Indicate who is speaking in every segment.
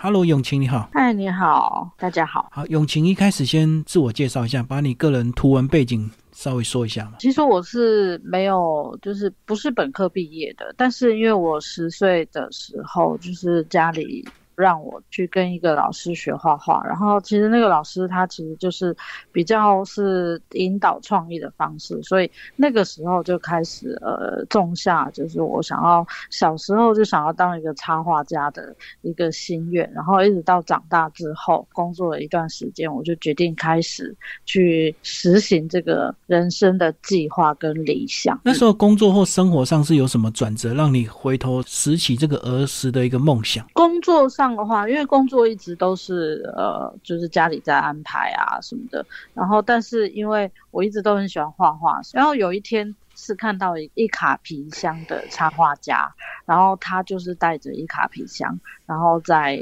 Speaker 1: Hello，永晴你好。
Speaker 2: 嗨，你好，大家好。
Speaker 1: 好，永晴一开始先自我介绍一下，把你个人图文背景稍微说一下嘛。
Speaker 2: 其实我是没有，就是不是本科毕业的，但是因为我十岁的时候，就是家里。让我去跟一个老师学画画，然后其实那个老师他其实就是比较是引导创意的方式，所以那个时候就开始呃种下就是我想要小时候就想要当一个插画家的一个心愿，然后一直到长大之后工作了一段时间，我就决定开始去实行这个人生的计划跟理想。
Speaker 1: 那时候工作或生活上是有什么转折，让你回头拾起这个儿时的一个梦想？
Speaker 2: 工作上。的话，因为工作一直都是呃，就是家里在安排啊什么的。然后，但是因为我一直都很喜欢画画，然后有一天是看到一卡皮箱的插画家，然后他就是带着一卡皮箱，然后在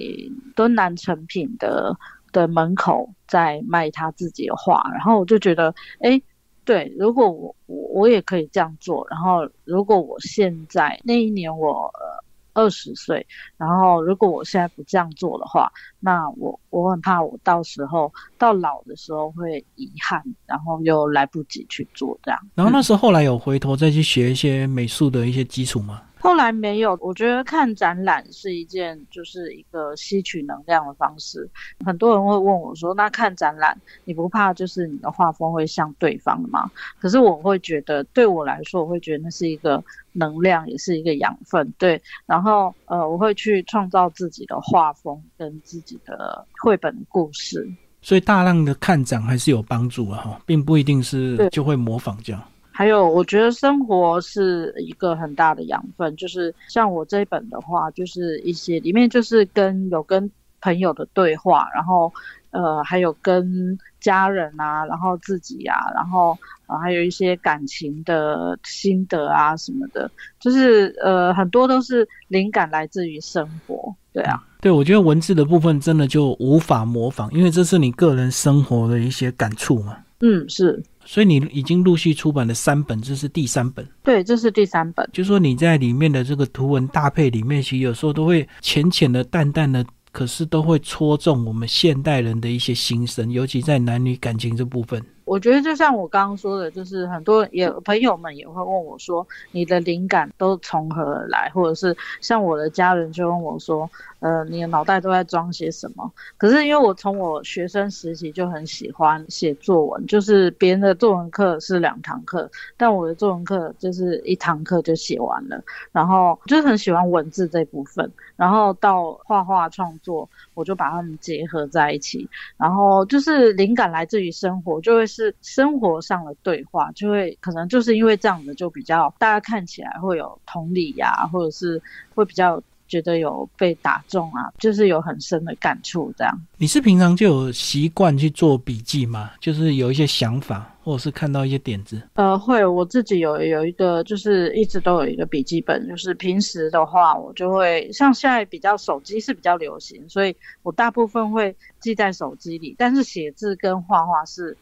Speaker 2: 敦南成品的的门口在卖他自己的画。然后我就觉得，哎，对，如果我我我也可以这样做。然后，如果我现在那一年我。二十岁，然后如果我现在不这样做的话，那我我很怕我到时候到老的时候会遗憾，然后又来不及去做这样。
Speaker 1: 然后那时候后来有回头再去学一些美术的一些基础吗？
Speaker 2: 后来没有，我觉得看展览是一件就是一个吸取能量的方式。很多人会问我说：“那看展览你不怕就是你的画风会像对方的吗？”可是我会觉得，对我来说，我会觉得那是一个能量，也是一个养分。对，然后呃，我会去创造自己的画风跟自己的绘本故事。
Speaker 1: 所以大量的看展还是有帮助啊，哈，并不一定是就会模仿这样。
Speaker 2: 还有，我觉得生活是一个很大的养分。就是像我这一本的话，就是一些里面就是跟有跟朋友的对话，然后呃，还有跟家人啊，然后自己啊，然后啊，还有一些感情的心得啊什么的，就是呃，很多都是灵感来自于生活。对啊，
Speaker 1: 对，我觉得文字的部分真的就无法模仿，因为这是你个人生活的一些感触嘛。
Speaker 2: 嗯，是。
Speaker 1: 所以你已经陆续出版了三本，这是第三本。
Speaker 2: 对，这是第三本。
Speaker 1: 就说你在里面的这个图文搭配里面，其实有时候都会浅浅的、淡淡的，可是都会戳中我们现代人的一些心声，尤其在男女感情这部分。
Speaker 2: 我觉得就像我刚刚说的，就是很多也朋友们也会问我说，你的灵感都从何而来？或者是像我的家人就问我说，呃，你的脑袋都在装些什么？可是因为我从我学生时期就很喜欢写作文，就是别人的作文课是两堂课，但我的作文课就是一堂课就写完了。然后就是很喜欢文字这部分，然后到画画创作，我就把它们结合在一起。然后就是灵感来自于生活，就会。是生活上的对话，就会可能就是因为这样的，就比较大家看起来会有同理呀，或者是会比较觉得有被打中啊，就是有很深的感触。这样，
Speaker 1: 你是平常就有习惯去做笔记吗？就是有一些想法，或者是看到一些点子？
Speaker 2: 呃，会，我自己有有一个，就是一直都有一个笔记本。就是平时的话，我就会像现在比较手机是比较流行，所以我大部分会记在手机里。但是写字跟画画是。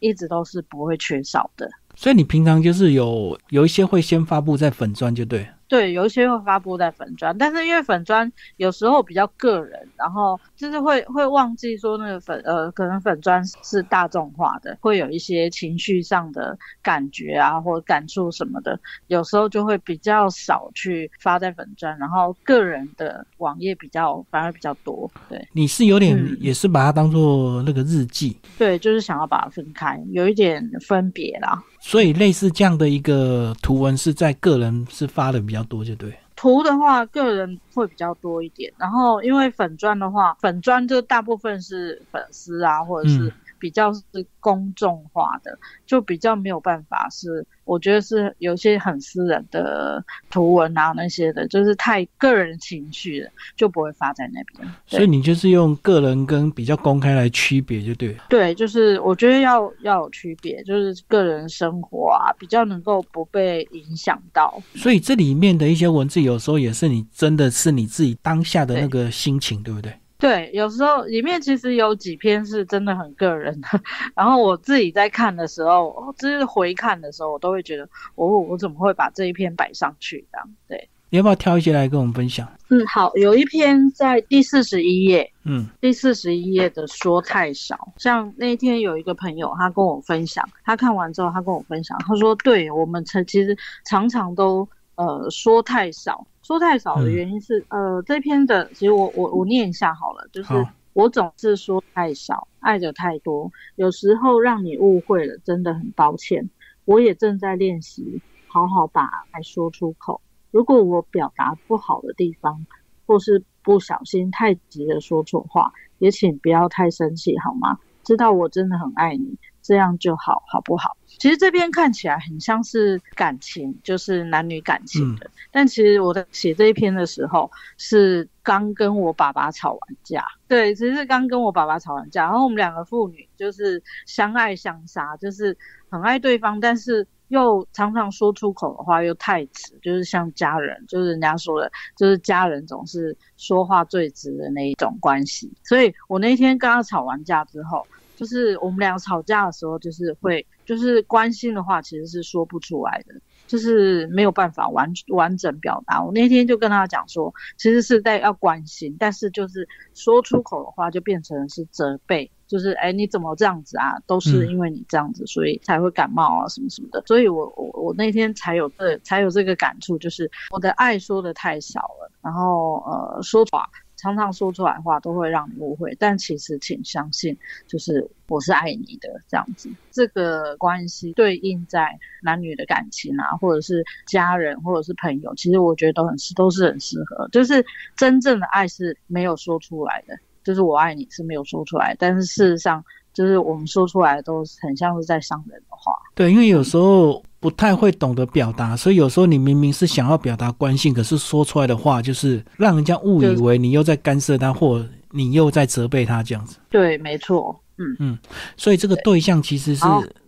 Speaker 2: 一直都是不会缺少的，
Speaker 1: 所以你平常就是有有一些会先发布在粉砖，就对。
Speaker 2: 对，有一些会发布在粉砖，但是因为粉砖有时候比较个人，然后就是会会忘记说那个粉呃，可能粉砖是大众化的，会有一些情绪上的感觉啊或感触什么的，有时候就会比较少去发在粉砖，然后个人的网页比较反而比较多。对，
Speaker 1: 你是有点也是把它当做那个日记，
Speaker 2: 对，就是想要把它分开，有一点分别啦。
Speaker 1: 所以类似这样的一个图文是在个人是发的比较多，就对。
Speaker 2: 图的话，个人会比较多一点。然后因为粉砖的话，粉砖就大部分是粉丝啊，或者是。比较是公众化的，就比较没有办法是，我觉得是有些很私人的图文啊那些的，就是太个人情绪了，就不会发在那边。
Speaker 1: 所以你就是用个人跟比较公开来区别，就对。
Speaker 2: 对，就是我觉得要要有区别，就是个人生活啊，比较能够不被影响到。
Speaker 1: 所以这里面的一些文字，有时候也是你真的是你自己当下的那个心情，对不对？
Speaker 2: 对，有时候里面其实有几篇是真的很个人的，然后我自己在看的时候，就是回看的时候，我都会觉得，我我怎么会把这一篇摆上去？这样对。
Speaker 1: 你要不要挑一些来跟我们分享？
Speaker 2: 嗯，好，有一篇在第四十一页，
Speaker 1: 嗯
Speaker 2: 第四十一页的说太少，像那一天有一个朋友，他跟我分享，他看完之后，他跟我分享，他说，对我们曾其实常常都呃说太少，说太少的原因是，呃，这篇的其实我我我念一下好了，就是我总是说太少，爱的太多，有时候让你误会了，真的很抱歉。我也正在练习好好把爱说出口。如果我表达不好的地方，或是不小心太急的说错话，也请不要太生气好吗？知道我真的很爱你，这样就好，好不好？其实这边看起来很像是感情，就是男女感情的，但其实我在写这一篇的时候，是刚跟我爸爸吵完架。对，其实是刚跟我爸爸吵完架，然后我们两个父女就是相爱相杀，就是很爱对方，但是又常常说出口的话又太直，就是像家人，就是人家说的，就是家人总是说话最直的那一种关系。所以我那天跟他吵完架之后，就是我们俩吵架的时候，就是会就是关心的话其实是说不出来的，就是没有办法完完整表达。我那天就跟他讲说，其实是在要关心，但是就是说出口的话就变成是责备。就是哎，你怎么这样子啊？都是因为你这样子，所以才会感冒啊，什么什么的。所以我我我那天才有这才有这个感触，就是我的爱说的太少了，然后呃说话常常说出来话都会让你误会，但其实请相信，就是我是爱你的这样子。这个关系对应在男女的感情啊，或者是家人，或者是朋友，其实我觉得都很适都是很适合。就是真正的爱是没有说出来的。就是我爱你是没有说出来，但是事实上，就是我们说出来都很像是在伤人的话。
Speaker 1: 对，因为有时候不太会懂得表达，所以有时候你明明是想要表达关心，可是说出来的话就是让人家误以为你又在干涉他，或你又在责备他这样子。
Speaker 2: 对，没错。嗯
Speaker 1: 嗯，所以这个对象其实是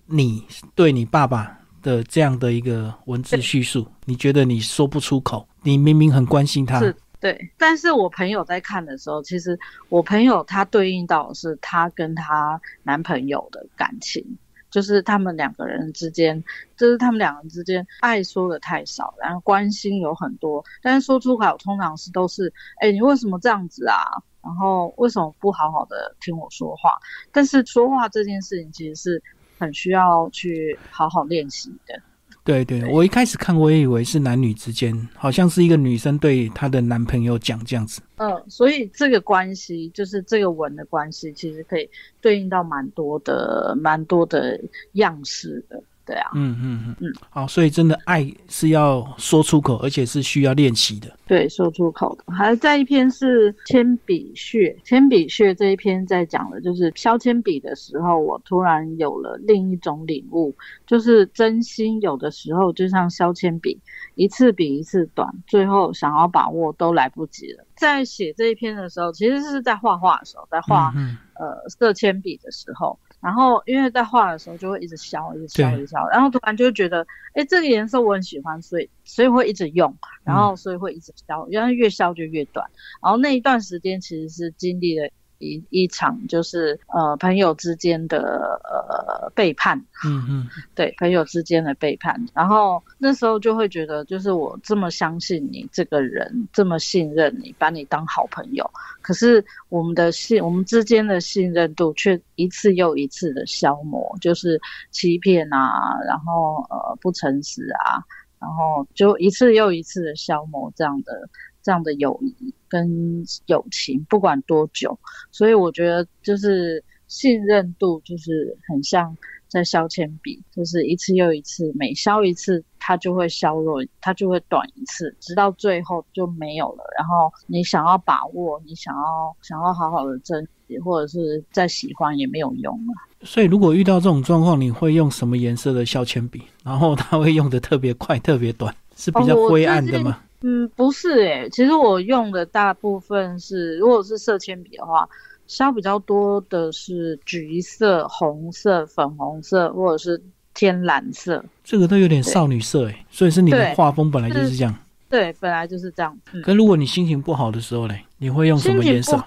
Speaker 1: 你对你爸爸的这样的一个文字叙述，你觉得你说不出口，你明明很关心他。
Speaker 2: 是。对，但是我朋友在看的时候，其实我朋友他对应到的是她跟她男朋友的感情，就是他们两个人之间，就是他们两个人之间爱说的太少，然后关心有很多，但是说出口通常是都是，哎，你为什么这样子啊？然后为什么不好好的听我说话？但是说话这件事情其实是很需要去好好练习的。
Speaker 1: 对对，我一开始看我也以为是男女之间，好像是一个女生对她的男朋友讲这样子。
Speaker 2: 嗯，所以这个关系就是这个文的关系，其实可以对应到蛮多的、蛮多的样式的。对啊，
Speaker 1: 嗯嗯嗯嗯，好，所以真的爱是要说出口，而且是需要练习的。
Speaker 2: 对，说出口的。还在一篇是铅笔屑，铅笔屑这一篇在讲的就是削铅笔的时候，我突然有了另一种领悟，就是真心有的时候就像削铅笔，一次比一次短，最后想要把握都来不及了。在写这一篇的时候，其实是在画画的时候，在画、
Speaker 1: 嗯
Speaker 2: 呃色铅笔的时候。然后，因为在画的时候就会一直削，一直削，一直削，然后突然就觉得，哎，这个颜色我很喜欢，所以所以会一直用，然后所以会一直削，然后越削就越短。然后那一段时间其实是经历了一一场就是呃朋友之间的呃背叛，
Speaker 1: 嗯嗯，
Speaker 2: 对，朋友之间的背叛。然后那时候就会觉得，就是我这么相信你这个人，这么信任你，把你当好朋友，可是我们的信，我们之间的信任度却一次又一次的消磨，就是欺骗啊，然后呃不诚实啊，然后就一次又一次的消磨这样的这样的友谊跟友情，不管多久。所以我觉得就是信任度就是很像在削铅笔，就是一次又一次，每削一次它就会削弱，它就会短一次，直到最后就没有了。然后你想要把握，你想要想要好好的珍惜，或者是再喜欢也没有用了。
Speaker 1: 所以如果遇到这种状况，你会用什么颜色的削铅笔？然后它会用的特别快、特别短，是比较灰暗的吗？
Speaker 2: 嗯，不是诶、其实我用的大部分是，如果是色铅笔的话，削比较多的是橘色、红色、粉红色，或者是天蓝色。
Speaker 1: 这个都有点少女色诶，所以是你的画风本来就是这样。
Speaker 2: 对，本来就是这样。嗯，
Speaker 1: 可如果你心情不好的时候嘞，你会用什么颜色？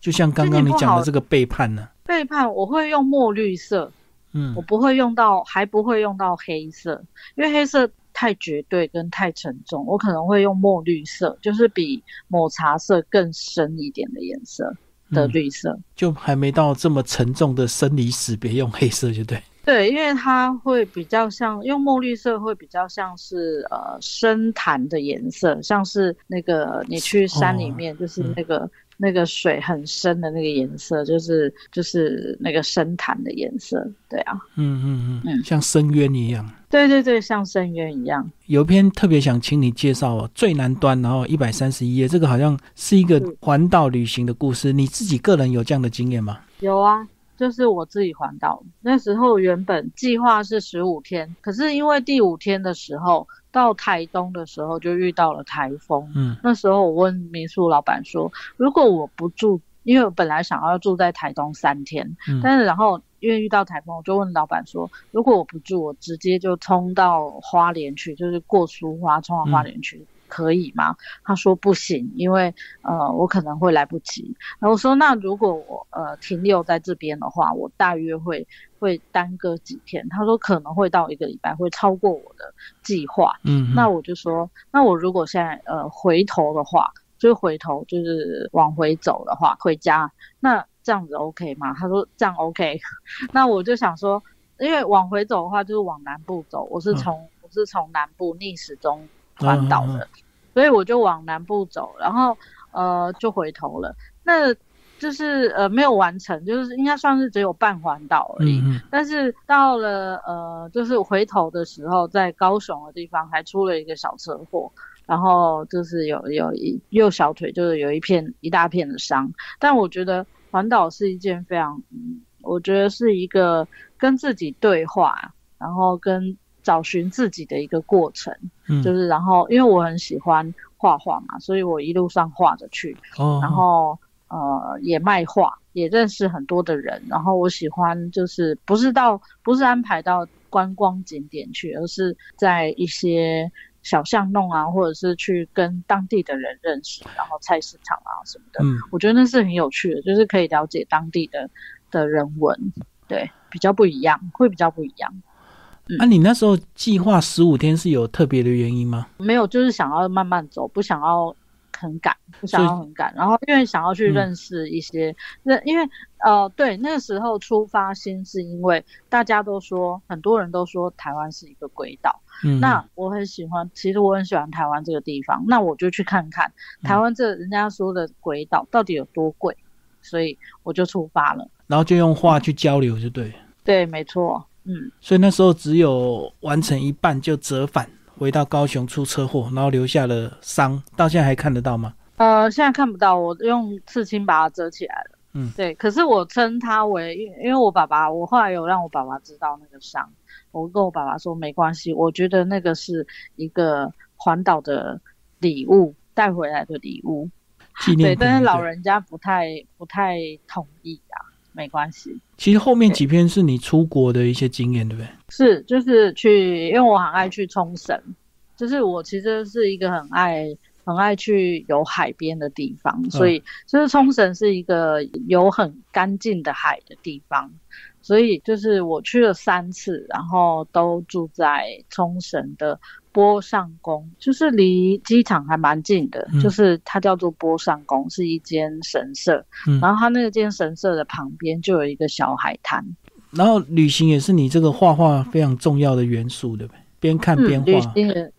Speaker 1: 就像刚刚你讲的这个背叛呢？
Speaker 2: 背叛我会用墨绿色，
Speaker 1: 嗯
Speaker 2: 我不会用到，还不会用到黑色，因为黑色太绝对跟太沉重，我可能会用墨绿色，就是比抹茶色更深一点的颜色的绿色。
Speaker 1: 就还没到这么沉重的生离死别，用黑色就对。
Speaker 2: 对，因为它会比较像用墨绿色，会比较像是呃深潭的颜色，像是那个你去山里面，就是那个。那个水很深的那个颜色，就是就是那个深潭的颜色，对啊，
Speaker 1: 嗯嗯嗯，像深渊一样，
Speaker 2: 对对对，像深渊一样。
Speaker 1: 有一篇特别想请你介绍哦，最南端，然后一百三十一页，这个好像是一个环岛旅行的故事，你自己个人有这样的经验吗？
Speaker 2: 有啊。就是我自己环岛，那时候原本计划是十五天，可是因为第五天的时候到台东的时候就遇到了台风。嗯，那时候我问民宿老板说，如果我不住，因为我本来想要住在台东三天，但是然后因为遇到台风，我就问老板说，如果我不住，我直接就冲到花莲去，就是过苏花冲到花莲去。可以吗？他说不行，因为呃我可能会来不及。然后我说那如果我呃停留在这边的话，我大约会会耽搁几天。他说可能会到一个礼拜，会超过我的计划。嗯，那我就说那我如果现在呃回头的话，就回头就是往回走的话，回家，那这样子 OK 吗？他说这样 OK。那我就想说，因为往回走的话就是往南部走，我是从我是从南部逆时钟。环岛的，所以我就往南部走，然后呃就回头了。那就是呃没有完成，就是应该算是只有半环岛而已。但是到了呃就是回头的时候，在高雄的地方还出了一个小车祸，然后就是有有一右小腿就是有一片一大片的伤。但我觉得环岛是一件非常，我觉得是一个跟自己对话，然后跟。找寻自己的一个过程，嗯，就是然后因为我很喜欢画画嘛，所以我一路上画着去，哦，然后呃也卖画，也认识很多的人，然后我喜欢就是不是到不是安排到观光景点去，而是在一些小巷弄啊，或者是去跟当地的人认识，然后菜市场啊什么的，嗯，我觉得那是很有趣的，就是可以了解当地的的人文，对，比较不一样，会比较不一样。
Speaker 1: 啊，你那时候计划十五天是有特别的原因吗？
Speaker 2: 没有，就是想要慢慢走，不想要很赶，不想要很赶。然后因为想要去认识一些，那因为呃，对，那个时候出发心是因为大家都说，很多人都说台湾是一个鬼岛。嗯，那我很喜欢，其实我很喜欢台湾这个地方，那我就去看看台湾这人家说的鬼岛到底有多贵，所以我就出发了。
Speaker 1: 然后就用话去交流，就对。
Speaker 2: 对，没错。嗯，
Speaker 1: 所以那时候只有完成一半就折返回到高雄出车祸，然后留下了伤，到现在还看得到吗？
Speaker 2: 呃，现在看不到，我用刺青把它遮起来了。嗯，对。可是我称它为，因因为我爸爸，我后来有让我爸爸知道那个伤，我跟我爸爸说没关系，我觉得那个是一个环岛的礼物带回来的礼物，
Speaker 1: 对，
Speaker 2: 但是老人家不太不太同意啊。没关系，
Speaker 1: 其实后面几篇是你出国的一些经验，对不对？
Speaker 2: 是，就是去，因为我很爱去冲绳，就是我其实是一个很爱很爱去有海边的地方，所以就是冲绳是一个有很干净的海的地方，所以就是我去了三次，然后都住在冲绳的。波上宫就是离机场还蛮近的，就是它叫做波上宫，是一间神社。然后它那间神社的旁边就有一个小海滩。
Speaker 1: 然后旅行也是你这个画画非常重要的元素，对不对？边看边画。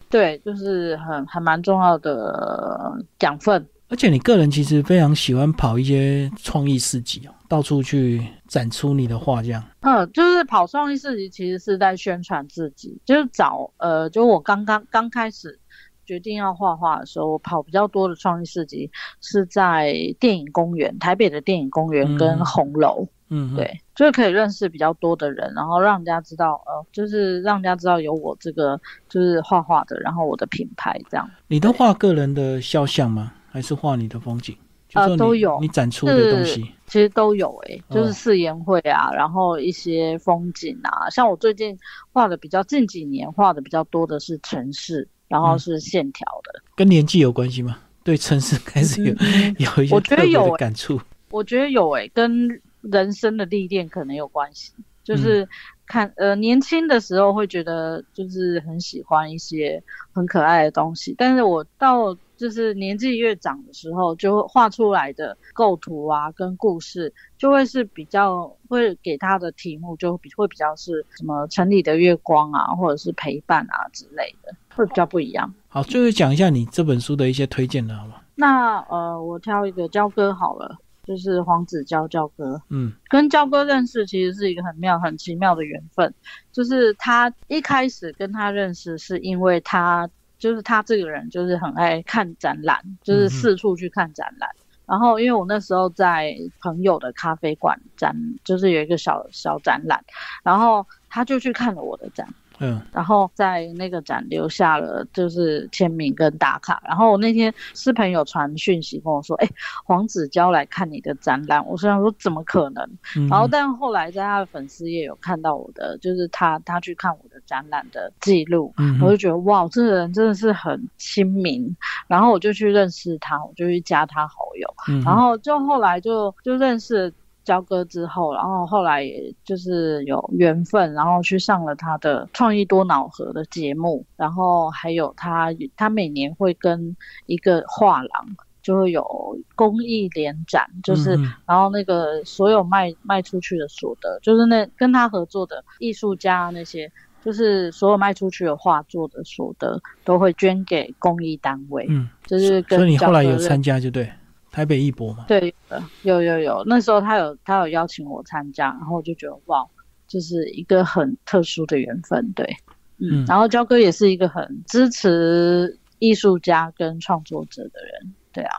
Speaker 2: 对，就是很还蛮重要的养分。
Speaker 1: 而且你个人其实非常喜欢跑一些创意市集哦，到处去展出你的画，这样。
Speaker 2: 嗯，就是跑创意市集，其实是在宣传自己。就是找呃，就我刚刚刚开始决定要画画的时候，我跑比较多的创意市集是在电影公园，台北的电影公园跟红楼。嗯，对，就是可以认识比较多的人，然后让人家知道，呃，就是让人家知道有我这个就是画画的，然后我的品牌这样。
Speaker 1: 你都画个人的肖像吗？还是画你的风景，
Speaker 2: 呃，都有。
Speaker 1: 你展出的东西，
Speaker 2: 其实都有诶，就是誓言会啊，然后一些风景啊，像我最近画的比较近几年画的比较多的是城市，然后是线条的，
Speaker 1: 跟年纪有关系吗？对城市开始有 有一些特别的感触，
Speaker 2: 我觉得有诶，跟人生的历练可能有关系。就是看呃年轻的时候会觉得就是很喜欢一些很可爱的东西，但是我到就是年纪越长的时候，就画出来的构图啊跟故事就会是比较会给他的题目就比会比较是什么城里的月光啊，或者是陪伴啊之类的，会比较不一样。
Speaker 1: 好，最后讲一下你这本书的一些推荐的好吗？
Speaker 2: 那呃，我挑一个焦哥好了，就是黄子佼焦哥。
Speaker 1: 嗯，
Speaker 2: 跟焦哥认识其实是一个很妙、很奇妙的缘分。就是他一开始跟他认识，是因为他就是他这个人就是很爱看展览，就是四处去看展览。然后因为我那时候在朋友的咖啡馆展，就是有一个小小展览，然后他就去看了我的展。
Speaker 1: 嗯，
Speaker 2: 然后在那个展留下了就是签名跟打卡。然后我那天是朋友传讯息跟我说，哎，黄子佼来看你的展览。我虽然说怎么可能？然后但后来在他的粉丝页有看到我的，就是他他去看我的展览的记录，我就觉得哇，这个人真的是很亲民。然后我就去认识他，我就去加他好友。然后就后来就就认识。交割之后，然后后来也就是有缘分，然后去上了他的创意多脑盒的节目，然后还有他他每年会跟一个画廊就会有公益联展，就是然后那个所有卖卖出去的所得，就是那跟他合作的艺术家那些，就是所有卖出去的画作的所得都会捐给公益单位。嗯，就是
Speaker 1: 所以你后来有参加就对。台北艺博嘛，
Speaker 2: 对，有有有，那时候他有他有邀请我参加，然后我就觉得哇，就是一个很特殊的缘分，对，嗯，然后焦哥也是一个很支持艺术家跟创作者的人，对啊，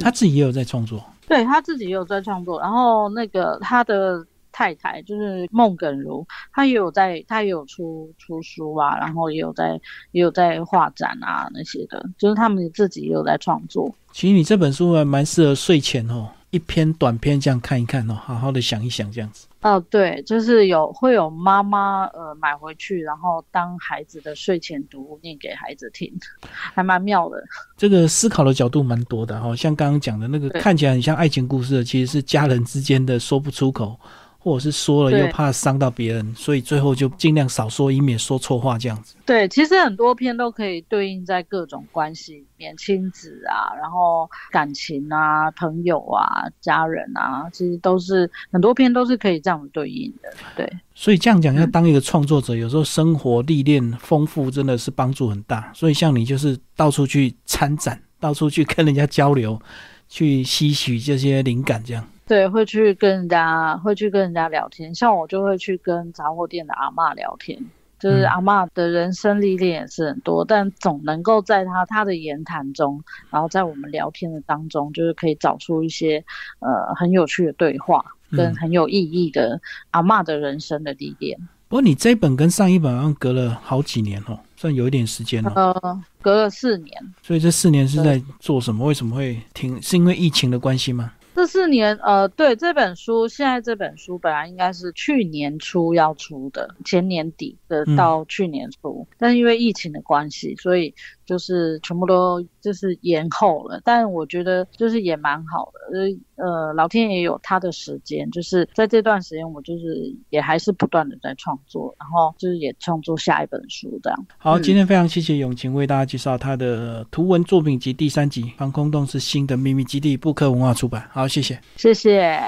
Speaker 1: 他自己也有在创作，
Speaker 2: 对他自己也有在创作，然后那个他的。太太就是孟耿如，她也有在，她也有出出书啊，然后也有在，也有在画展啊那些的，就是他们自己也有在创作。
Speaker 1: 其实你这本书还蛮适合睡前哦，一篇短篇这样看一看哦，好好的想一想这样子。
Speaker 2: 哦，对，就是有会有妈妈呃买回去，然后当孩子的睡前读物念给孩子听，还蛮妙的。
Speaker 1: 这个思考的角度蛮多的哦，像刚刚讲的那个看起来很像爱情故事，其实是家人之间的说不出口。或者是说了又怕伤到别人，所以最后就尽量少说，以免说错话这样子。
Speaker 2: 对，其实很多篇都可以对应在各种关系里面，亲子啊，然后感情啊，朋友啊，家人啊，其实都是很多篇都是可以这样对应的。对，
Speaker 1: 所以这样讲，要当一个创作者，有时候生活历练丰富，真的是帮助很大。所以像你就是到处去参展，到处去跟人家交流，去吸取这些灵感，这样。
Speaker 2: 对，会去跟人家，会去跟人家聊天。像我就会去跟杂货店的阿妈聊天，就是阿妈的人生历练也是很多，但总能够在他他的言谈中，然后在我们聊天的当中，就是可以找出一些呃很有趣的对话，跟很有意义的阿妈的人生的历练。
Speaker 1: 不过你这本跟上一本好像隔了好几年哦，算有一点时间了。
Speaker 2: 呃，隔了四年。
Speaker 1: 所以这四年是在做什么？为什么会停？是因为疫情的关系吗？
Speaker 2: 这四年，呃，对这本书，现在这本书本来应该是去年初要出的，前年底的到去年初，但是因为疫情的关系，所以就是全部都就是延后了。但我觉得就是也蛮好的，呃呃，老天爷有他的时间，就是在这段时间，我就是也还是不断的在创作，然后就是也创作下一本书这样。
Speaker 1: 好，今天非常谢谢永晴为大家介绍他的图文作品集第三集《防空洞是新的秘密基地》，布克文化出版。好，谢谢，
Speaker 2: 谢谢。